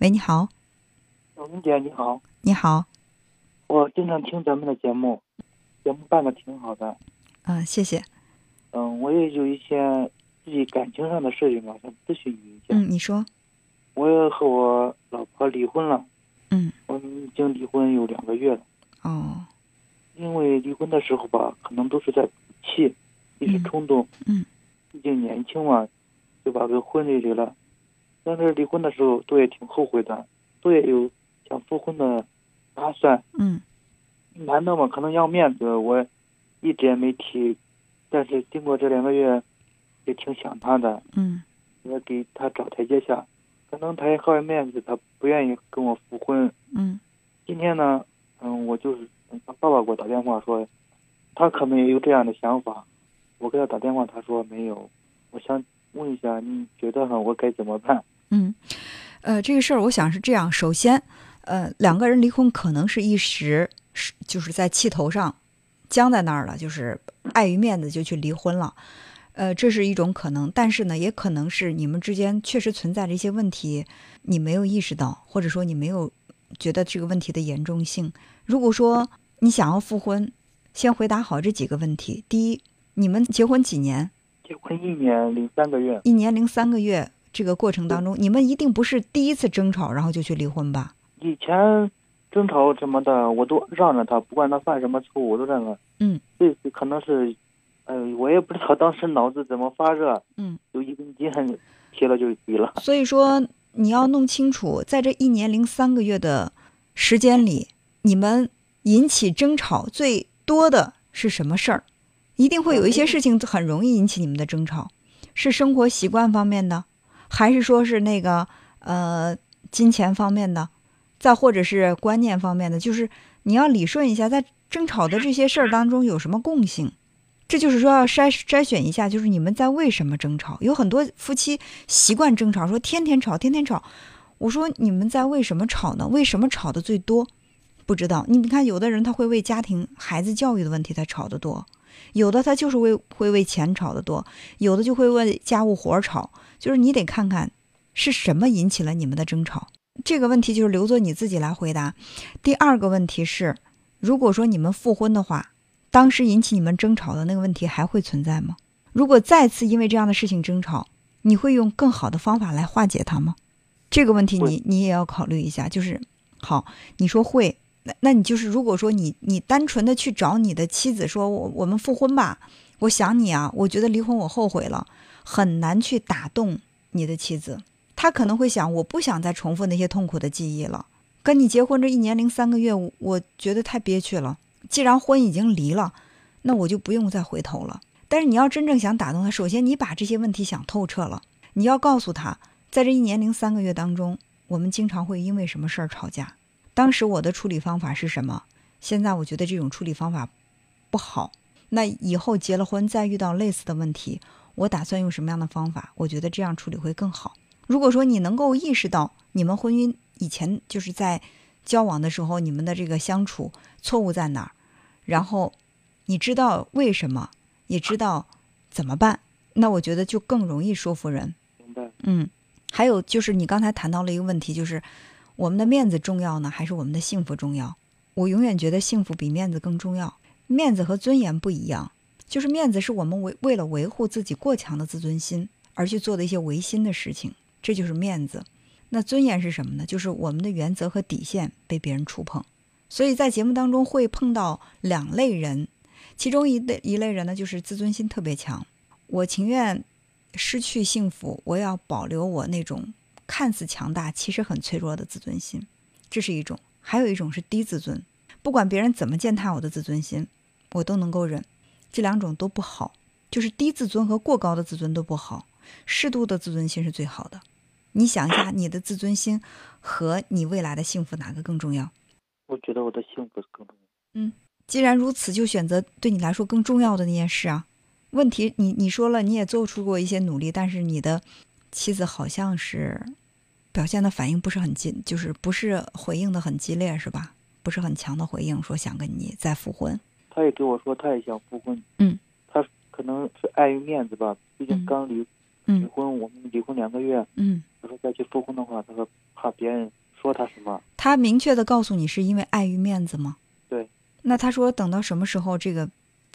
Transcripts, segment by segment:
喂，你好，小红姐你好，你好，我经常听咱们的节目，节目办的挺好的。嗯、谢谢。嗯，我也有一些自己感情上的事情嘛，想咨询你一下。嗯，你说。我也和我老婆离婚了，嗯，我们已经离婚有两个月了。哦，因为离婚的时候吧，可能都是在赌气，一时冲动。嗯，毕竟年轻嘛，就把这个婚离离了。但是离婚的时候，都也挺后悔的，都也有想复婚的打算。嗯男的嘛，可能要面子，我一直也没提。但是经过这两个月，也挺想他的，嗯我给他找台阶下。可能他也好面子，他不愿意跟我复婚。嗯今天呢，嗯，我就是嗯他爸爸给我打电话说，他可能也有这样的想法。我给他打电话，他说没有。我想问一下，你觉得哈，我该怎么办？嗯，呃，这个事儿我想是这样，首先，呃，两个人离婚可能是一时是就是在气头上僵在那儿了，就是碍于面子就去离婚了。呃，这是一种可能，但是呢，也可能是你们之间确实存在着一些问题，你没有意识到，或者说你没有觉得这个问题的严重性。如果说你想要复婚，先回答好这几个问题。第一，你们结婚几年？结婚一年零三个月，一年零三个月这个过程当中，你们一定不是第一次争吵，然后就去离婚吧？以前争吵什么的，我都让着他，不管他犯什么错误，我都让他。嗯，这次可能是，呃，我也不知道当时脑子怎么发热，嗯，有一根筋提了就提了。所以说你要弄清楚，在这一年零三个月的时间里，你们引起争吵最多的是什么事儿？一定会有一些事情很容易引起你们的争吵，是生活习惯方面的，还是说是那个呃金钱方面的，再或者是观念方面的？就是你要理顺一下，在争吵的这些事儿当中有什么共性？这就是说要筛筛选一下，就是你们在为什么争吵？有很多夫妻习惯争吵，说天天吵，天天吵。我说你们在为什么吵呢？为什么吵的最多？不知道。你看，有的人他会为家庭、孩子教育的问题他吵得多，有的他就是为会为钱吵得多，有的就会为家务活儿吵。就是你得看看是什么引起了你们的争吵。这个问题就是留作你自己来回答。第二个问题是，如果说你们复婚的话，当时引起你们争吵的那个问题还会存在吗？如果再次因为这样的事情争吵，你会用更好的方法来化解它吗？这个问题你你也要考虑一下。就是，好，你说会，那那你就是如果说你你单纯的去找你的妻子说，我我们复婚吧，我想你啊，我觉得离婚我后悔了，很难去打动你的妻子。她可能会想，我不想再重复那些痛苦的记忆了。跟你结婚这一年零三个月，我我觉得太憋屈了。既然婚已经离了，那我就不用再回头了。但是你要真正想打动他，首先你把这些问题想透彻了，你要告诉他，在这一年零三个月当中，我们经常会因为什么事儿吵架。当时我的处理方法是什么？现在我觉得这种处理方法不好。那以后结了婚再遇到类似的问题，我打算用什么样的方法？我觉得这样处理会更好。如果说你能够意识到你们婚姻以前就是在交往的时候，你们的这个相处错误在哪儿，然后你知道为什么，也知道怎么办，那我觉得就更容易说服人。明白？嗯，还有就是你刚才谈到了一个问题，就是我们的面子重要呢，还是我们的幸福重要？我永远觉得幸福比面子更重要。面子和尊严不一样，就是面子是我们为为了维护自己过强的自尊心而去做的一些违心的事情，这就是面子。那尊严是什么呢？就是我们的原则和底线被别人触碰。所以在节目当中会碰到两类人，其中一类一类人呢，就是自尊心特别强，我情愿失去幸福，我要保留我那种看似强大，其实很脆弱的自尊心，这是一种；还有一种是低自尊，不管别人怎么践踏我的自尊心，我都能够忍。这两种都不好，就是低自尊和过高的自尊都不好，适度的自尊心是最好的。你想一下，你的自尊心和你未来的幸福哪个更重要？我觉得我的幸福更重要。嗯既然如此，就选择对你来说更重要的那件事啊。问题你你说了，你也做出过一些努力，但是你的妻子好像是表现的反应不是很激，就是不是回应的很激烈，是吧？不是很强的回应，说想跟你再复婚。他也跟我说，他也想复婚。嗯，他可能是碍于面子吧，毕竟嗯刚离离嗯婚，我们离婚两个月。嗯他说再去复婚的话，他说怕怕别人说他什么。他明确的告诉你是因为碍于面子吗？对。那他说等到什么时候这个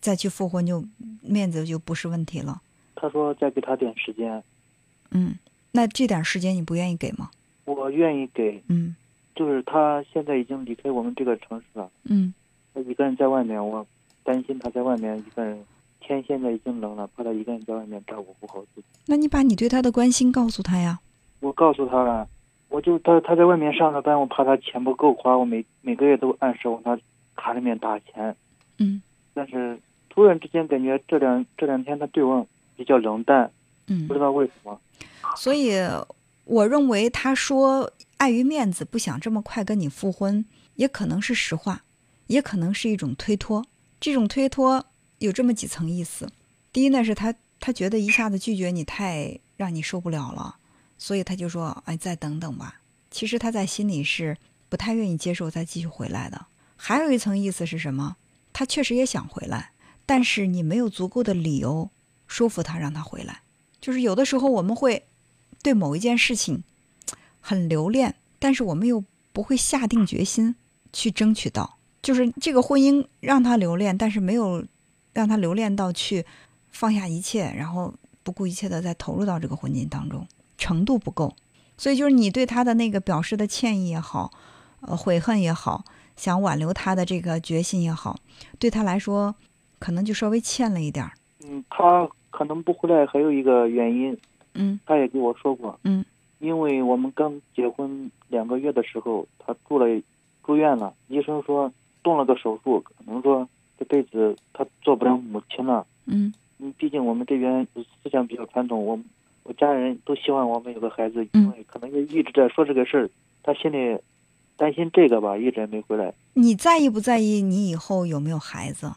再去复婚就面子就不是问题了？他说再给他点时间。嗯，那这点时间你不愿意给吗？我愿意给。嗯。就是他现在已经离开我们这个城市了。嗯。他一个人在外面，我担心他在外面一个人。天现在已经冷了，怕他一个人在外面照顾不好自己。那你把你对他的关心告诉他呀。我告诉他了，我就他他在外面上着班，我怕他钱不够花，我每每个月都按时往他卡里面打钱。嗯。但是突然之间感觉这两这两天他对我比较冷淡。嗯。不知道为什么。所以我认为他说碍于面子不想这么快跟你复婚，也可能是实话，也可能是一种推脱。这种推脱。有这么几层意思，第一呢是他他觉得一下子拒绝你太让你受不了了，所以他就说哎再等等吧。其实他在心里是不太愿意接受再继续回来的。还有一层意思是什么？他确实也想回来，但是你没有足够的理由说服他让他回来。就是有的时候我们会对某一件事情很留恋，但是我们又不会下定决心去争取到。就是这个婚姻让他留恋，但是没有。让他留恋到去放下一切，然后不顾一切的再投入到这个婚姻当中，程度不够。所以就是你对他的那个表示的歉意也好，悔恨也好，想挽留他的这个决心也好，对他来说可能就稍微欠了一点儿。嗯，他可能不回来还有一个原因。嗯，他也跟我说过。嗯，因为我们刚结婚两个月的时候，他住了住院了，医生说动了个手术，可能说。这辈子他做不了母亲了。嗯，嗯，毕竟我们这边思想比较传统，我我家人都希望我们有个孩子，因为可能也一直在说这个事儿，他心里担心这个吧，一直也没回来。你在意不在意你以后有没有孩子？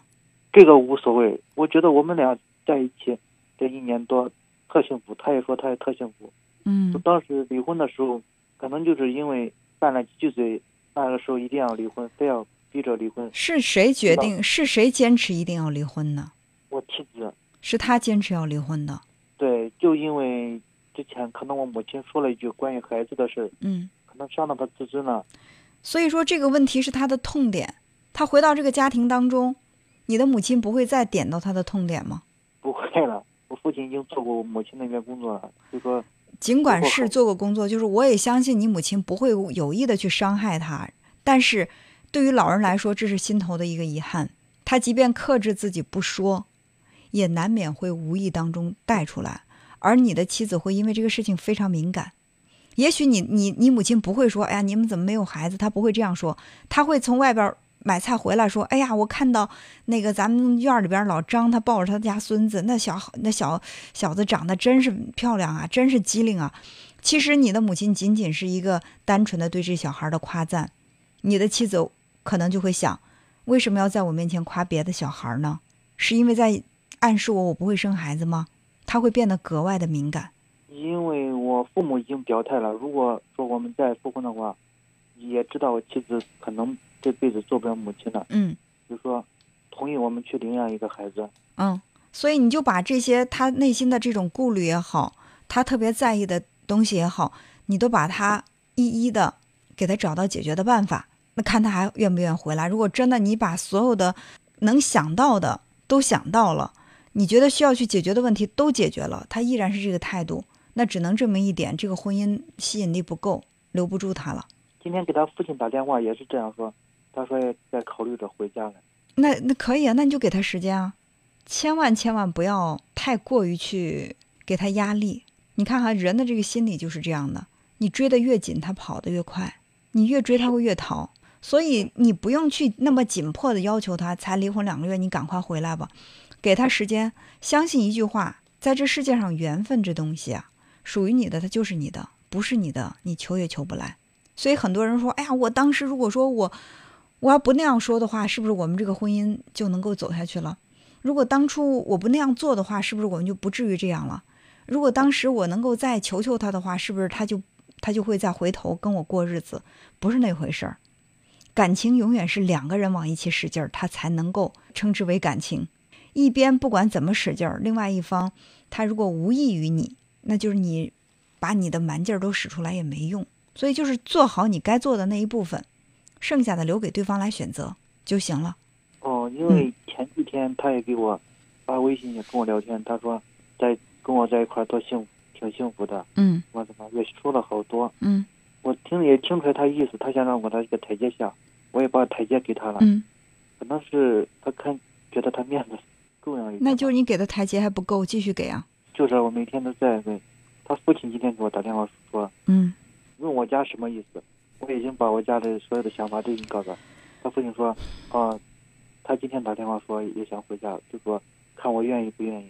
这个无所谓，我觉得我们俩在一起这一年多特幸福，他也说他也特幸福。嗯，当时离婚的时候，可能就是因为拌了几句嘴，那个时候一定要离婚，非要。逼着离婚是谁决定？是谁坚持一定要离婚呢？我妻子是他坚持要离婚的。对，就因为之前可能我母亲说了一句关于孩子的事嗯，可能伤到他自尊了。所以说这个问题是他的痛点。他回到这个家庭当中，你的母亲不会再点到他的痛点吗？不会了，我父亲已经做过我母亲那边工作了，就说尽管是做过工作，就是我也相信你母亲不会有意的去伤害他，但是。对于老人来说，这是心头的一个遗憾。他即便克制自己不说，也难免会无意当中带出来。而你的妻子会因为这个事情非常敏感。也许你你你母亲不会说：“哎呀，你们怎么没有孩子？”他不会这样说。他会从外边买菜回来说：“哎呀，我看到那个咱们院里边老张，他抱着他家孙子，那小那小小子长得真是漂亮啊，真是机灵啊。”其实你的母亲仅仅是一个单纯的对这小孩的夸赞。你的妻子。可能就会想，为什么要在我面前夸别的小孩呢？是因为在暗示我我不会生孩子吗？他会变得格外的敏感。因为我父母已经表态了，如果说我们再复婚的话，也知道我妻子可能这辈子做不了母亲了。嗯，就说同意我们去领养一个孩子。嗯，所以你就把这些他内心的这种顾虑也好，他特别在意的东西也好，你都把他一一的给他找到解决的办法。那看他还愿不愿意回来。如果真的你把所有的能想到的都想到了，你觉得需要去解决的问题都解决了，他依然是这个态度，那只能证明一点：这个婚姻吸引力不够，留不住他了。今天给他父亲打电话也是这样说，他说在考虑着回家了。那那可以啊，那你就给他时间啊，千万千万不要太过于去给他压力。你看哈，人的这个心理就是这样的，你追得越紧，他跑得越快；你越追，他会越逃。所以你不用去那么紧迫的要求他，才离婚两个月，你赶快回来吧，给他时间。相信一句话，在这世界上，缘分这东西啊，属于你的，它就是你的；不是你的，你求也求不来。所以很多人说：“哎呀，我当时如果说我我要不那样说的话，是不是我们这个婚姻就能够走下去了？如果当初我不那样做的话，是不是我们就不至于这样了？如果当时我能够再求求他的话，是不是他就他就会再回头跟我过日子？不是那回事儿。”感情永远是两个人往一起使劲儿，他才能够称之为感情。一边不管怎么使劲儿，另外一方他如果无益于你，那就是你把你的蛮劲儿都使出来也没用。所以就是做好你该做的那一部分，剩下的留给对方来选择就行了。哦，因为前几天他也给我发微信，也跟我聊天，他说在跟我在一块多幸福，挺幸福的。嗯我怎么也说了好多，嗯我听也听出来他意思，他想让我在一个台阶下，我也把台阶给他了。嗯，可能是他看觉得他面子重要一点。那就是你给的台阶还不够，继续给啊。就是我每天都在问，他父亲今天给我打电话说，嗯问我家什么意思，我已经把我家的所有的想法都已经告诉他。他父亲说，啊、他今天打电话说也想回家，就说看我愿意不愿意。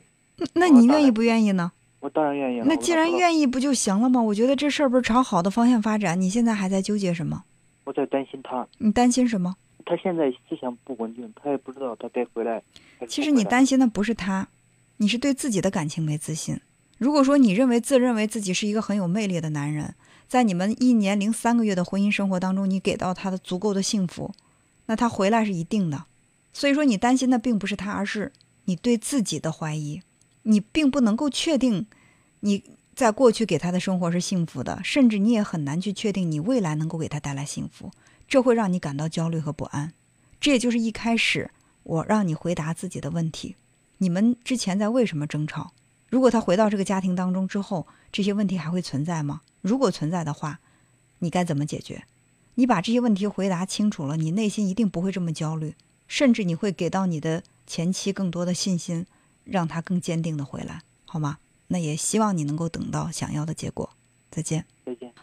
那你愿意不愿意呢？我当然愿意了。那既然，愿意不就行了吗？我觉得这事儿不是朝好的方向发展，你现在还在纠结什么？我在担心他，你担心什么？他现在思想不稳定，他也不知道他该回来。其实你担心的不是他，你是对自己的感情没自信。如果说你认为自认为自己是一个很有魅力的男人，在你们一年零三个月的婚姻生活当中，你给到他的足够的幸福，那他回来是一定的。所以说，你担心的并不是他，而是你对自己的怀疑。你并不能够确定你在过去给他的生活是幸福的，甚至你也很难去确定你未来能够给他带来幸福，这会让你感到焦虑和不安。这也就是一开始我让你回答自己的问题：你们之前在为什么争吵？如果他回到这个家庭当中之后，这些问题还会存在吗？如果存在的话，你该怎么解决？你把这些问题回答清楚了，你内心一定不会这么焦虑，甚至你会给到你的前妻更多的信心，让他更坚定的回来，好吗？那也希望你能够等到想要的结果。再见。再见。